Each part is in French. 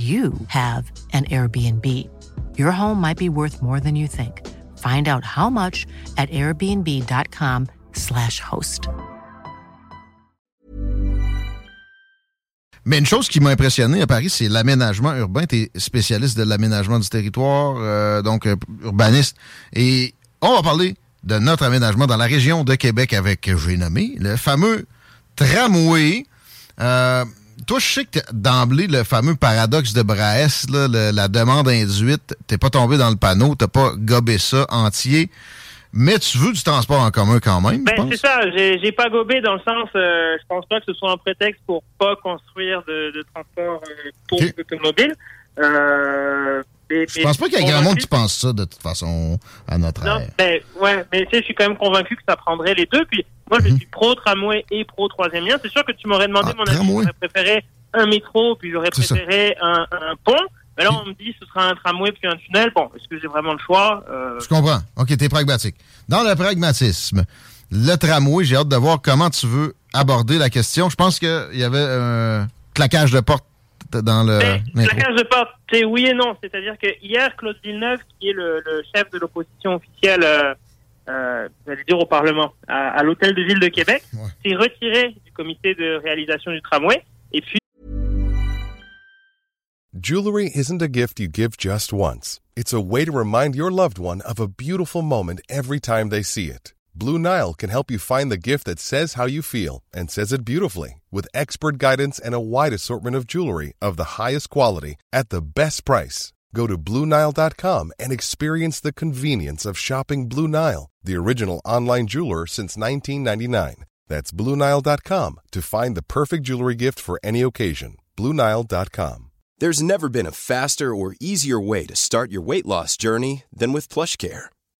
you have an Airbnb. Your home might be worth more than you think. Find out how much at airbnb.com/slash host. Mais une chose qui m'a impressionné à Paris, c'est l'aménagement urbain. Tu es spécialiste de l'aménagement du territoire, euh, donc euh, urbaniste. Et on va parler de notre aménagement dans la région de Québec avec, j'ai nommé, le fameux tramway. Euh, toi, je sais que d'emblée, le fameux paradoxe de Braès, là, le- la demande induite, t'es pas tombé dans le panneau, t'as pas gobé ça entier, mais tu veux du transport en commun quand même, Ben, c'est ça, j'ai pas gobé dans le sens, euh, je pense pas que ce soit un prétexte pour pas construire de, de transport euh, pour Ok. l'automobile. Euh, mais- Je pense pas qu'il y a mais grand monde qui pense ça, de toute façon, à notre Non, ère. ben, ouais, mais tu sais, je suis quand même convaincu que ça prendrait les deux. Puis moi, je suis pro tramway et pro troisième lien. C'est sûr que tu m'aurais demandé Mhm. Ah, mon avis. J'aurais préféré un métro, puis j'aurais préféré un, un pont. Mais là, on me dit ce sera un tramway puis un tunnel. Bon, est-ce que j'ai vraiment le choix? Euh, Je comprends. OK, t'es pragmatique. Dans le pragmatisme, le tramway, j'ai hâte de voir comment tu veux aborder la question. Je pense qu'il y avait un claquage de porte dans le Mais de porte, c'est oui et non. C'est-à-dire que hier, Claude Villeneuve, qui est le, le chef de l'opposition officielle, euh, euh, dire au Parlement, à, à l'hôtel de ville de Québec, Ouais. s'est retiré du comité de réalisation du tramway. Et puis, Jewelry isn't a gift you give just once. It's a way to remind your loved one of a beautiful moment every time they see it. Blue Nile can help you find the gift that says how you feel and says it beautifully with expert guidance and a wide assortment of jewelry of the highest quality at the best price. Go to BlueNile.com and experience the convenience of shopping Blue Nile, the original online jeweler since 1999. That's BlueNile.com to find the perfect jewelry gift for any occasion. BlueNile.com. There's never been a faster or easier way to start your weight loss journey than with PlushCare.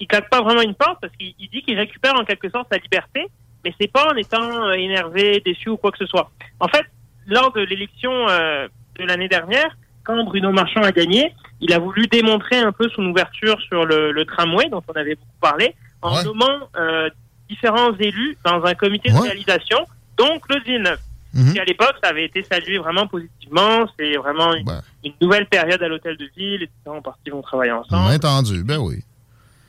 il claque pas vraiment une porte parce qu'il il dit qu'il récupère en quelque sorte sa liberté, mais c'est pas en étant euh, énervé, déçu ou quoi que ce soit. En fait, lors de l'élection euh, de l'année dernière, quand Bruno Marchand a gagné, il a voulu démontrer un peu son ouverture sur le, le tramway dont on avait beaucoup parlé, en Ouais. nommant euh, différents élus dans un comité de Ouais. réalisation, dont Claude Villeneuve. Mhm. Et à l'époque, ça avait été salué vraiment positivement. C'est vraiment une, une nouvelle période à l'hôtel de ville. Les différents partis vont travailler ensemble. entendu, ben oui.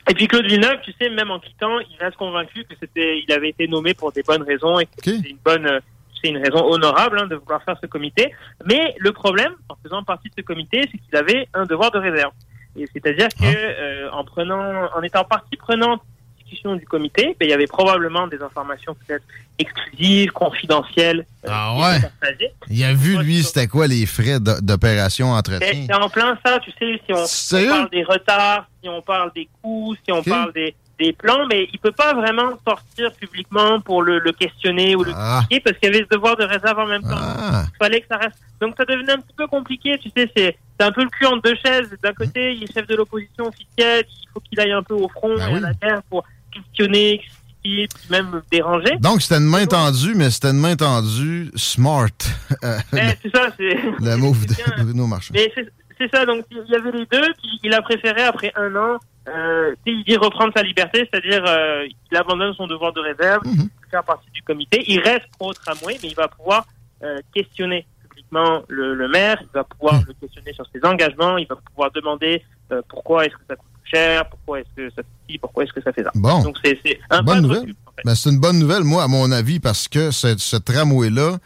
Et puis Claude Villeneuve, tu sais, même en quittant, il reste convaincu que c'était, il avait été nommé pour des bonnes raisons et que Ok. c'est une bonne, c'est une raison honorable hein, de vouloir faire ce comité. Mais le problème, en faisant partie de ce comité, c'est qu'il avait un devoir de réserve. Et c'est-à-dire que Ah. euh, en prenant, en étant partie prenante discussion du comité, ben, il y avait probablement des informations peut-être exclusives, confidentielles. euh, Ah ouais? Il a vu, lui, c'était quoi les frais d'o- d'opération Mais entretien? c'est en plein ça, tu sais, si on, parle des retards, si on parle des coûts, si on parle des, des plans, mais il peut pas vraiment sortir publiquement pour le, le questionner ou le Ah, critiquer parce qu'il y avait ce devoir de réserve en même temps. ah. Il fallait que ça reste. Donc ça devenait un petit peu compliqué, tu sais, c'est c'est un peu le cul entre deux chaises. D'un côté, il est chef de l'opposition officielle, il faut qu'il aille un peu au front Ben et oui. à la guerre pour questionner, critiquer, puis même déranger. Donc, c'était une main tendue, mais c'était une main tendue smart. Euh, Mais c'est ça, c'est le move de Bruno Marchand. Mais c'est ça. Donc il y avait les deux. Puis il a préféré après un an, euh, il dit reprendre sa liberté, c'est-à-dire euh, il abandonne son devoir de réserve, Mhm. faire partie du comité. Il reste pro tramway, mais il va pouvoir euh, questionner publiquement le, le maire. Il va pouvoir Mhm. le questionner sur ses engagements. Il va pouvoir demander euh, pourquoi est-ce que ça coûte cher, pourquoi est-ce que ça fait ci, pourquoi est-ce que ça fait ça? Bon. Donc c'est un Bonne de nouvelle. recul, en fait. Ben, c'est une bonne nouvelle, moi, à mon avis, parce que ce, ce tramway-là,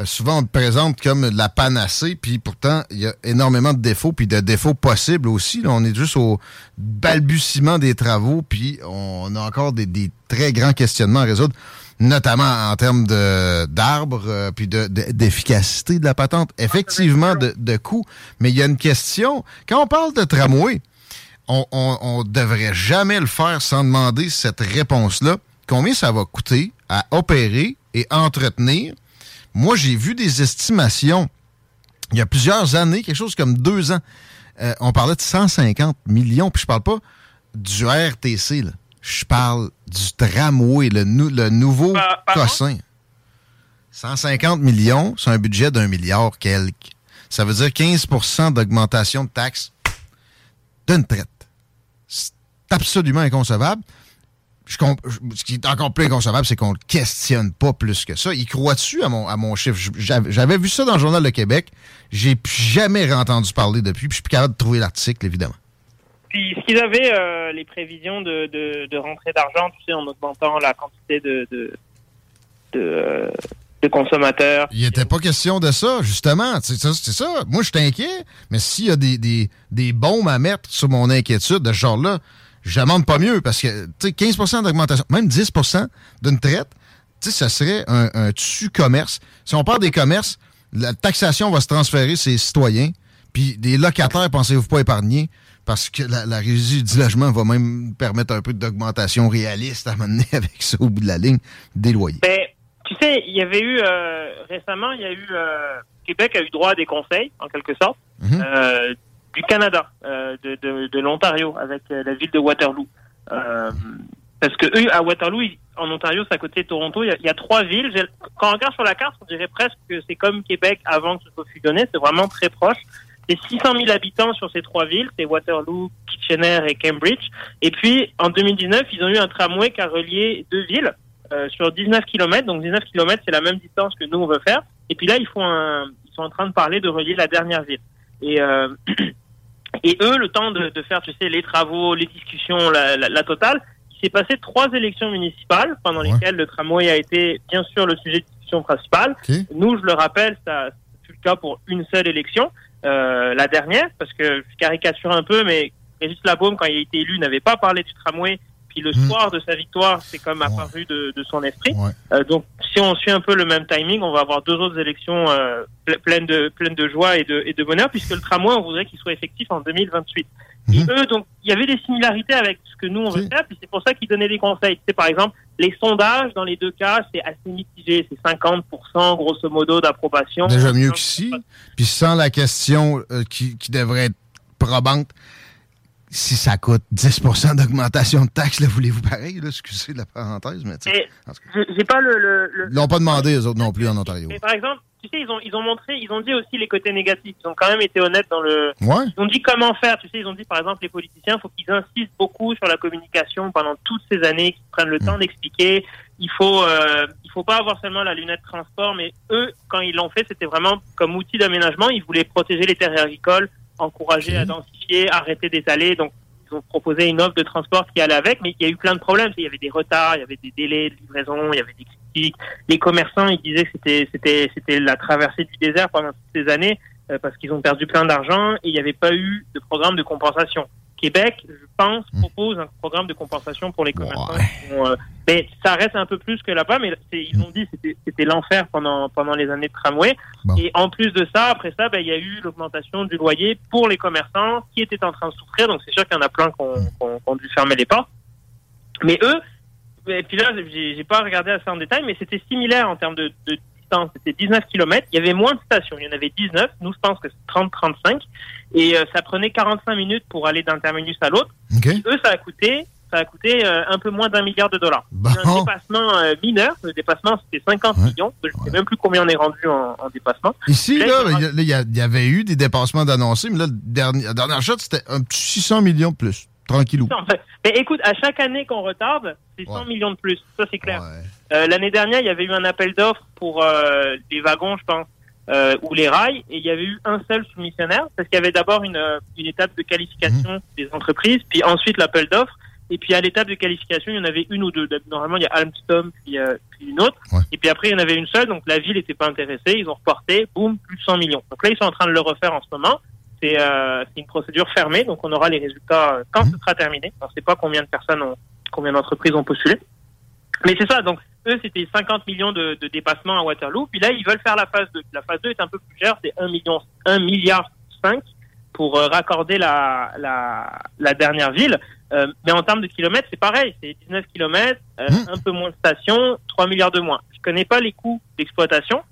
euh, souvent, on le présente comme la panacée, puis pourtant, il y a énormément de défauts, puis de défauts possibles aussi. là. on est juste au balbutiement des travaux, puis on a encore des, des très grands questionnements à résoudre, notamment en termes de- d'arbres, euh, puis de- de- d'efficacité de, la patente. Effectivement, de, de coût. Mais il y a une question. Quand on parle de tramway, on, on, on devrait jamais le faire sans demander cette réponse-là. Combien ça va coûter à opérer et entretenir? Moi, j'ai vu des estimations il y a plusieurs années, quelque chose comme deux ans. Euh, on parlait de 150 millions, puis je parle pas du RTC, là. Je parle du tramway, le, nou- le nouveau cossin. 150 millions, c'est un budget d'un milliard quelque. Ça veut dire 15% d'augmentation de taxes d'une traite. Absolument inconcevable. Je ce qui est encore plus inconcevable, c'est qu'on le questionne pas plus que ça. Il croit dessus à mon, à mon chiffre? J'avais vu ça dans le Journal de Québec. J'ai jamais entendu parler depuis, puis je suis plus capable de trouver l'article, évidemment. Puis ce qu'ils avaient, euh, les prévisions de, de, de rentrée d'argent, tu sais, en augmentant la quantité de, de, de, euh, de consommateurs. Il n'était pas question de ça, justement. C'est ça, c'est ça. Moi, je suis inquiet, mais s'il y a des, des, des bombes à mettre sur mon inquiétude de ce genre-là, je demande pas mieux parce que, tu sais, 15% d'augmentation, même 10% d'une traite, tu sais, ça serait un, un dessus commerce. Si on parle des commerces, la taxation va se transférer sur les citoyens, puis des locataires, pensez-vous pas épargner, parce que la, la régie du logement va même permettre un peu d'augmentation réaliste à mener avec ça au bout de la ligne des loyers. Ben, tu sais, il y avait eu euh, récemment, il y a eu euh, Québec a eu droit à des conseils, en quelque sorte, Mhm. euh, du Canada, euh, de, l'Ontario, avec euh, la ville de Waterloo. Euh, parce que eux, à Waterloo, en Ontario, c'est à côté de Toronto, il y a, trois villes. Quand on regarde sur la carte, on dirait presque que c'est comme Québec avant que ce soit fusionné. C'est vraiment très proche. C'est 600 000 habitants sur ces trois villes, c'est Waterloo, Kitchener et Cambridge. Et puis, en 2019, ils ont eu un tramway qui a relié deux villes sur 19 km. Donc 19 km, c'est la même distance que nous on veut faire. Et puis là, ils sont en train de parler de relier la dernière ville. Et et eux, le temps de, de faire, tu sais, les travaux, les discussions, la, la, la totale, il s'est passé trois élections municipales pendant Ouais. lesquelles le tramway a été bien sûr le sujet de discussion principal. OK? Nous, je le rappelle, ça fut le cas pour une seule élection, euh, la dernière, parce que je caricature un peu, mais Régis Labaume, quand il a été élu, n'avait pas parlé du tramway. Puis le Hmm. soir de sa victoire, c'est comme Ouais. apparu de, de son esprit. Ouais. Euh, donc, si on suit un peu le même timing, on va avoir deux autres élections euh, ple- pleines de pleines de joie et de, et de bonheur, puisque le tramway, on voudrait qu'il soit effectif en 2028. Mhm. Et eux, donc, il y avait des similarités avec ce que nous on veut Si. faire, puis c'est pour ça qu'ils donnaient des conseils. C'est par exemple les sondages dans les deux cas, c'est assez mitigé, c'est 50% grosso modo d'approbation. Déjà mieux qu'ici. Puis sans la question euh, qui, qui devrait être probante, si ça coûte 10 d'augmentation de taxes, là, voulez-vous pareil? Là, excusez la parenthèse, mais j'ai pas le, le, le- Ils l'ont pas demandé, eux autres non plus, en Ontario. Mais par exemple, tu sais, ils ont ils ont montré, ils ont dit aussi les côtés négatifs. Ils ont quand même été honnêtes dans le Ouais? Ils ont dit comment faire. Tu sais, ils ont dit par exemple les politiciens, faut qu'ils insistent beaucoup sur la communication pendant toutes ces années, qu'ils prennent le Mm. temps d'expliquer. Il faut, euh, il faut pas avoir seulement la lunette transport, mais eux, quand ils l'ont fait, c'était vraiment comme outil d'aménagement. Ils voulaient protéger les terres agricoles, encourager Ok. à densifier, arrêter d'étaler. Donc ils ont proposé une offre de transport qui allait avec, mais il y a eu plein de problèmes. Il y avait des retards, il y avait des délais de livraison, il y avait des critiques. Les commerçants, ils disaient que c'était, c'était, c'était la traversée du désert pendant toutes ces années euh, parce qu'ils ont perdu plein d'argent et il n'y avait pas eu de programme de compensation. Québec, je pense, Hmm. propose un programme de compensation pour les commerçants. Ouais. qui ont, euh, mais ça reste un peu plus que là-bas, mais ils ont dit c'était, c'était l'enfer pendant, pendant les années de tramway. Bon. Et en plus de ça, après ça, ben, il y a eu l'augmentation du loyer pour les commerçants qui étaient en train de souffrir. Donc c'est sûr qu'il y en a plein qui ont, dû fermer les portes. Mais eux, et puis là, j'ai j'ai pas regardé assez en détail, mais c'était similaire en termes de, de distance. C'était 19 km. Il y avait moins de stations. Il y en avait 19. Nous, je pense que c'est 30-35. Et euh, ça prenait 45 minutes pour aller d'un terminus à l'autre. Eux, ça a coûté ça a coûté euh, un peu moins d'un milliard de dollars. C'est un dépassement euh, mineur. Le dépassement, c'était 50 Ouais. millions. Je ne sais même plus combien on est rendu en, en dépassement. Ici, Là, il y avait eu des dépassements d'annoncés, mais là, le dernier, la dernière shot, c'était un petit 600 millions de plus. Tranquillou. Fait, Mais écoute, à chaque année qu'on retarde, c'est 100 Ouais. millions de plus. Ça, c'est clair. Ouais. Euh, L'année dernière, il y avait eu un appel d'offres pour euh, les wagons, je pense, euh, ou les rails, et il y avait eu un seul soumissionnaire, parce qu'il y avait d'abord une, euh, une étape de qualification des entreprises, puis ensuite l'appel d'offres, et puis à l'étape de qualification, il y en avait une ou deux. Normalement, il y a Alstom, puis, puis une autre, Ouais. et puis après, il y en avait une seule, donc la ville n'était pas intéressée, ils ont reporté, boum, plus 100 millions. Donc là, ils sont en train de le refaire en ce moment. C'est euh, c'est une procédure fermée, donc on aura les résultats euh, quand ce sera terminé. On ne sait pas combien de personnes ont, combien d'entreprises ont postulé. Mais c'est ça, donc eux, c'était 50 millions de, de dépassements à Waterloo. Puis là, ils veulent faire la phase 2. La phase 2 est un peu plus chère, c'est 1 million, 1 milliard 5 pour euh, raccorder la, la, la dernière ville. Euh, mais en termes de kilomètres, c'est pareil, c'est 19 kilomètres, Mmh. un peu moins de stations, 3 milliards de moins. Je connais pas les coûts d'exploitation,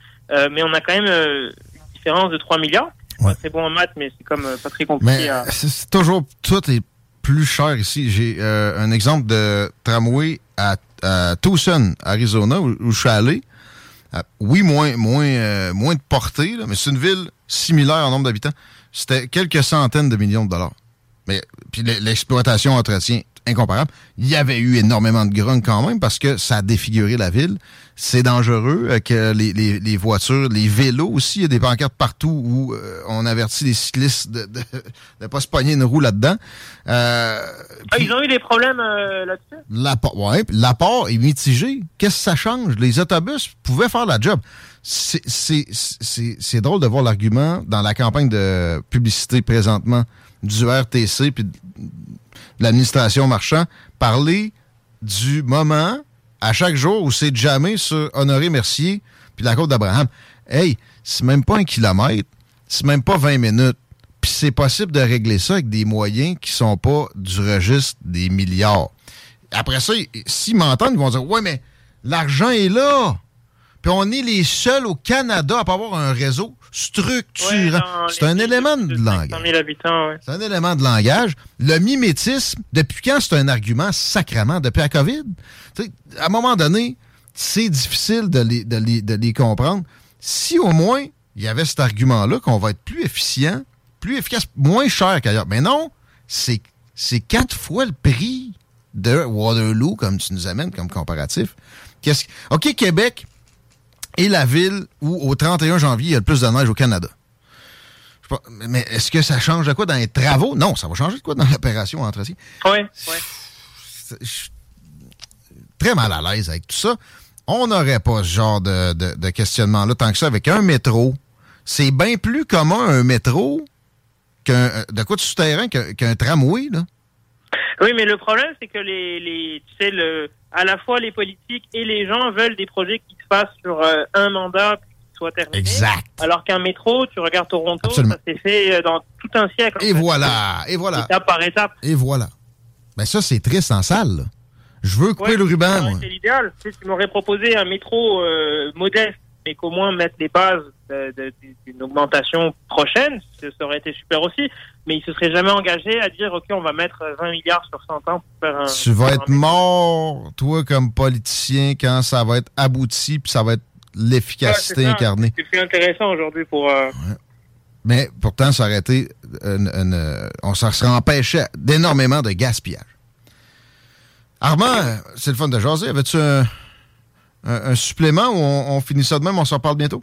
mais on a quand même une différence de 3 milliards. Suis Ouais. pas très bon en maths, mais c'est comme euh, pas très compliqué Mais à... c'est toujours, tout est plus cher ici. J'ai euh, un exemple de tramway à, à Tucson, Arizona, où, où je suis allé. Euh, oui, moins, moins, euh, moins de portée, là, mais c'est une ville similaire en nombre d'habitants. C'était quelques centaines de millions de dollars. Mais puis l'e- l'exploitation entretien incomparable. Il y avait eu énormément de grogne quand même parce que ça a défiguré la ville. C'est dangereux euh, que les, les, les voitures, les vélos aussi, il y a des pancartes partout où euh, on avertit les cyclistes de de, de pas se pogner une roue là-dedans. Euh, Ah, ils ont eu des problèmes euh, là-dessus? L'apport, ouais, l'apport est mitigé. Qu'est-ce que ça change? Les autobus pouvaient faire la job. C'est- drôle de voir l'argument dans la campagne de publicité présentement du RTC puis de l'administration marchand parler du moment à chaque jour où c'est jamais sur Honoré Mercier puis la côte d'Abraham. Hey, c'est même pas un kilomètre, c'est même pas 20 minutes. Puis c'est possible de régler ça avec des moyens qui sont pas du registre des milliards. Après ça, s'ils m'entendent, ils vont dire Ouais, mais l'argent est là. Puis on est les seuls au Canada à pas avoir un réseau structurant. c'est un élément de de 500 langage. 000 habitants, ouais. C'est un élément de langage. Le mimétisme, depuis quand c'est un argument sacrament? Depuis la COVID? Tu sais, à un moment donné, c'est difficile de les, de, les, de les comprendre. Si au moins il y avait cet argument-là qu'on va être plus efficient, plus efficace, moins cher qu'ailleurs. Mais non, c'est c'est quatre fois le prix de Waterloo, comme tu nous amènes comme comparatif. Qu'est-ce que- OK, Québec est la ville où, au 31 janvier, il y a le plus de neige au Canada. Je sais pas, mais est-ce que ça change de quoi dans les travaux? Non, ça va changer de quoi dans l'opération? Ouais, ouais. C'est- Je suis très mal à l'aise avec tout ça. On n'aurait pas ce genre de, de- de questionnement-là tant que ça avec un métro. C'est bien plus commun un métro qu'un euh, de quoi de souterrain qu'un qu'un tramway, là. Oui, mais le problème, c'est que les, les, tu sais, le, à la fois les politiques et les gens veulent des projets qui fassent sur euh, un mandat qui soient terminés. Exact. Alors qu'un métro, tu regardes Toronto, Absolument. ça s'est fait euh, dans tout un siècle. Et fait. voilà, et voilà, Étape par étape. et voilà. Ben ça, c'est triste en salle, là. Je veux couper Ouais, le ruban, été l'idéal. Tu m'aurais proposé un métro euh, modeste, mais qu'au moins mettre les bases d'une augmentation prochaine, ça aurait été super aussi. Mais il se serait jamais engagé à dire, OK, on va mettre 20 milliards sur 100 ans pour faire un... Tu vas être mort, toi, comme politicien, quand ça va être abouti, puis ça va être l'efficacité incarnée. C'est plus intéressant aujourd'hui pour... euh, Mais pourtant, ça aurait été. une- une, euh, on s'en serait empêché d'énormément de gaspillage. Armand, c'est le fun de jaser. Avais-tu un, un- un supplément ou on, on finit ça de même, on s'en parle bientôt?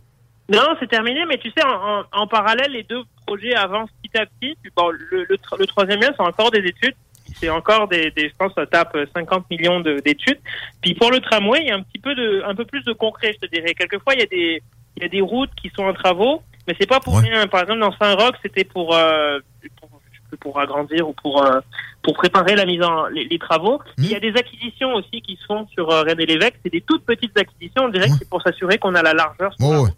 Non, c'est terminé, mais tu sais, en, en- en parallèle, les deux projets avancent petit à petit. Bon, le, le, tr- le troisième lien, c'est encore des études. C'est encore des, des, je pense, ça tape 50 millions de- d'études. Puis pour le tramway, il y a un petit peu de, un peu plus de concret, je te dirais. Quelquefois, il y a des, il y a des routes qui sont en travaux, mais c'est pas pour Ouais. rien. Par exemple, dans Saint-Roch, c'était pour, euh, pour, pour agrandir ou pour, euh, pour préparer la mise en, les, les travaux. Mhm. Il y a des acquisitions aussi qui se font sur euh, René Lévesque. C'est des toutes petites acquisitions. On dirait que c'est pour s'assurer qu'on a la largeur. sur la Ouais,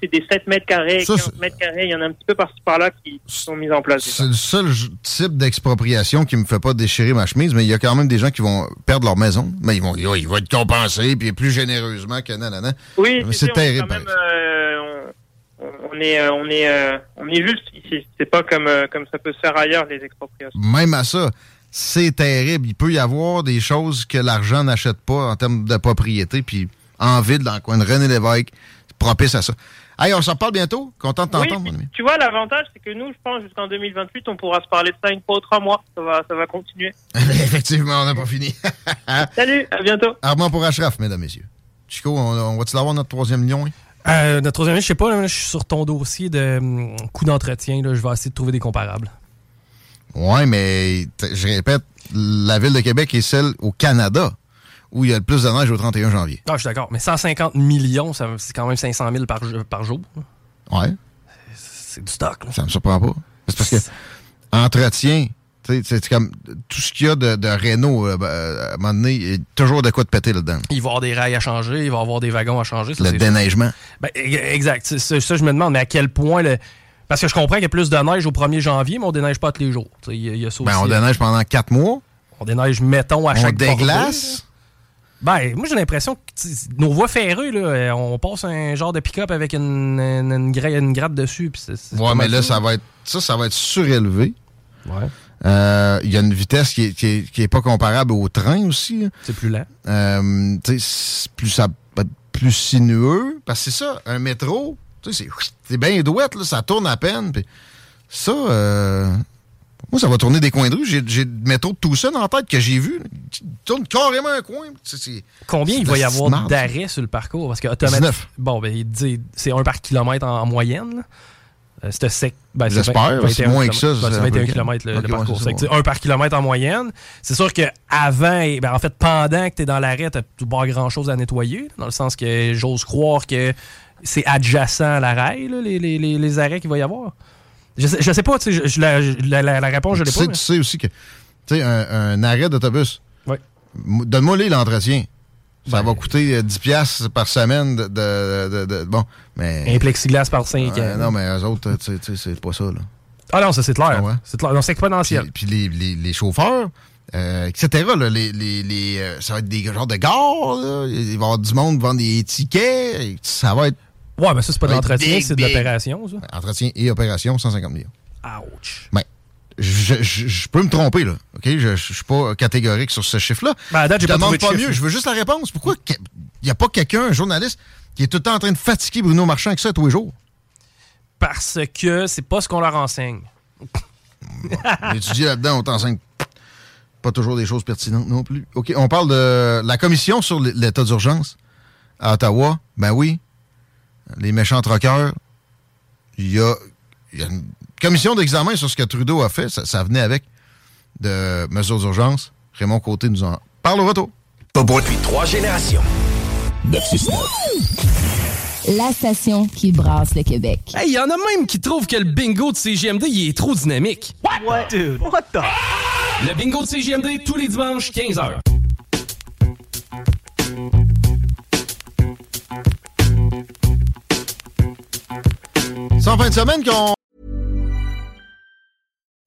c'est des 7 mètres carrés, Ça, 15 c'est- mètres carrés. Il y en a un petit peu par-ci par-là qui sont mis en place. C'est le seul type d'expropriation qui me fait pas déchirer ma chemise, mais il y a quand même des gens qui vont perdre leur maison. Mais ils vont dire, oh, il va être compensé, puis plus généreusement que nanana. Oui, c'est terrible, quand même, euh, on, on est, euh, on est, euh, on est juste ici. C'est pas comme, euh, comme ça peut se faire ailleurs les expropriations. Même à ça, c'est terrible. Il peut y avoir des choses que l'argent n'achète pas en termes de propriété, puis en ville, dans le coin de René Lévesque, propice à ça. Hey, on s'en parle bientôt. Content de t'entendre, Oui, mon ami. tu vois, l'avantage, c'est que nous, je pense, jusqu'en 2028, on pourra se parler de ça une fois ou trois mois. Ça va, ça va continuer. Effectivement, on n'a pas fini. Salut, à bientôt. Armand pour Ashraf, mesdames, messieurs. Chico, on, on va-tu l'avoir notre troisième lion? hein? Euh, notre troisième, je sais pas, là, je suis sur ton dossier de hum, coût d'entretien. là, Je vais essayer de trouver des comparables. Ouais, mais t- je répète, la ville de Québec est celle au Canada où il y a le plus de neige au 31 janvier. Ah, je suis d'accord. Mais 150 millions, ça- c'est quand même 500 000 par, jo- par jour. Ouais, C'est du stock. là. ça me surprend pas. C'est parce que entretien, c'est comme tout ce qu'il y a de, de réno, euh, euh, à un moment donné, il y a toujours de quoi de péter là-dedans. Il va y avoir des rails à changer, il va y avoir des wagons à changer. ça, Le déneigement. Ben, exact. Ça, je me demande, mais à quel point. le- Parce que je comprends qu'il y a plus de neige au 1er janvier, mais on déneige pas tous les jours. Il y, a- il y a ça Ben, on aussi. déneige pendant quatre mois. On déneige, mettons, à On chaque déglace. Ben, moi, j'ai l'impression que nos voies ferrées, là, euh, on passe un genre de pick-up avec une, une, une gra- une gratte dessus. Ouais, pas mais là, ça va être ça, ça va être surélevé. Ouais. Euh, Il y a une vitesse qui est, qui est- qui est pas comparable au train aussi. C'est plus lent. Euh, plus ça plus sinueux. Parce que c'est ça, un métro, c'est- bien douette, là, ça tourne à peine. ça, euh, moi, ça va tourner des coins de rue. J'ai le métro de tout ça en tête que j'ai vu. Il tourne carrément un coin. Combien il va y avoir d'arrêts sur le parcours? Parce que automatiquement. 19. Bon, ben, c'est un par kilomètre en, en moyenne. là. Euh, C'était sec. Ben, c'est J'espère, 20 c'est 21 moins que ça. Ben, c'est c'est un 21 peu- km le, le Ok, ouais, parcours. tu sais, un par kilomètre en moyenne. C'est sûr que avant, et- ben, en fait, pendant que tu es dans l'arrêt, tu pas grand chose à nettoyer. Dans le sens que j'ose croire que c'est adjacent à l'arrêt, les, les, les, les arrêts qu'il va y avoir. Je sais, je sais pas, tu je- je- la, la, la- la réponse, je l'ai tu, pas. sais, mais- tu sais aussi que, tu sais, un, un arrêt d'autobus, Ouais. m- donne-moi l'entretien. Ça Ben- va coûter euh, 10 piastres par semaine de, de- de- de- bon, mais Un plexiglas par 5 Euh, non, mais eux autres, tu sais, c'est pas ça là. Ah non, ça c'est clair. Ah ouais? C'est clair. C'est Puis, exponentiel. puis les, les- les chauffeurs, euh, etc. là, les, les- les, euh, ça va être des genres de gares. là. Il va y avoir du monde vendre des tickets. et Ça va être Ouais, mais ça, c'est pas de l'entretien, c'est de l'opération, ça. entretien et opération 150 millions. Ouch. Ben, je, je- je peux me tromper là. Ok, je, je suis pas catégorique sur ce chiffre-là. Ben, à date, je pas demande de pas mieux. Je veux juste la réponse. Pourquoi il n'y a pas quelqu'un, un journaliste, qui est tout le temps en train de fatiguer Bruno Marchand avec ça tous les jours? Parce que c'est pas ce qu'on leur enseigne. On étudie là-dedans, on t'enseigne pas toujours des choses pertinentes non plus. OK, on parle de la commission sur l'état d'urgence à Ottawa. Ben oui, les méchants troqueurs, il y a, y a une commission d'examen sur ce que Trudeau a fait. Ça, ça venait avec de mesures d'urgence. Raymond Côté nous en parle au retour. Depuis trois générations. La station qui brasse le Québec. Hey, y en a même qui trouvent que le bingo de CGMD, il est trop dynamique. What? Dude, what the? Le bingo de CGMD, tous les dimanches, 15h. C'est en fin de semaine qu'on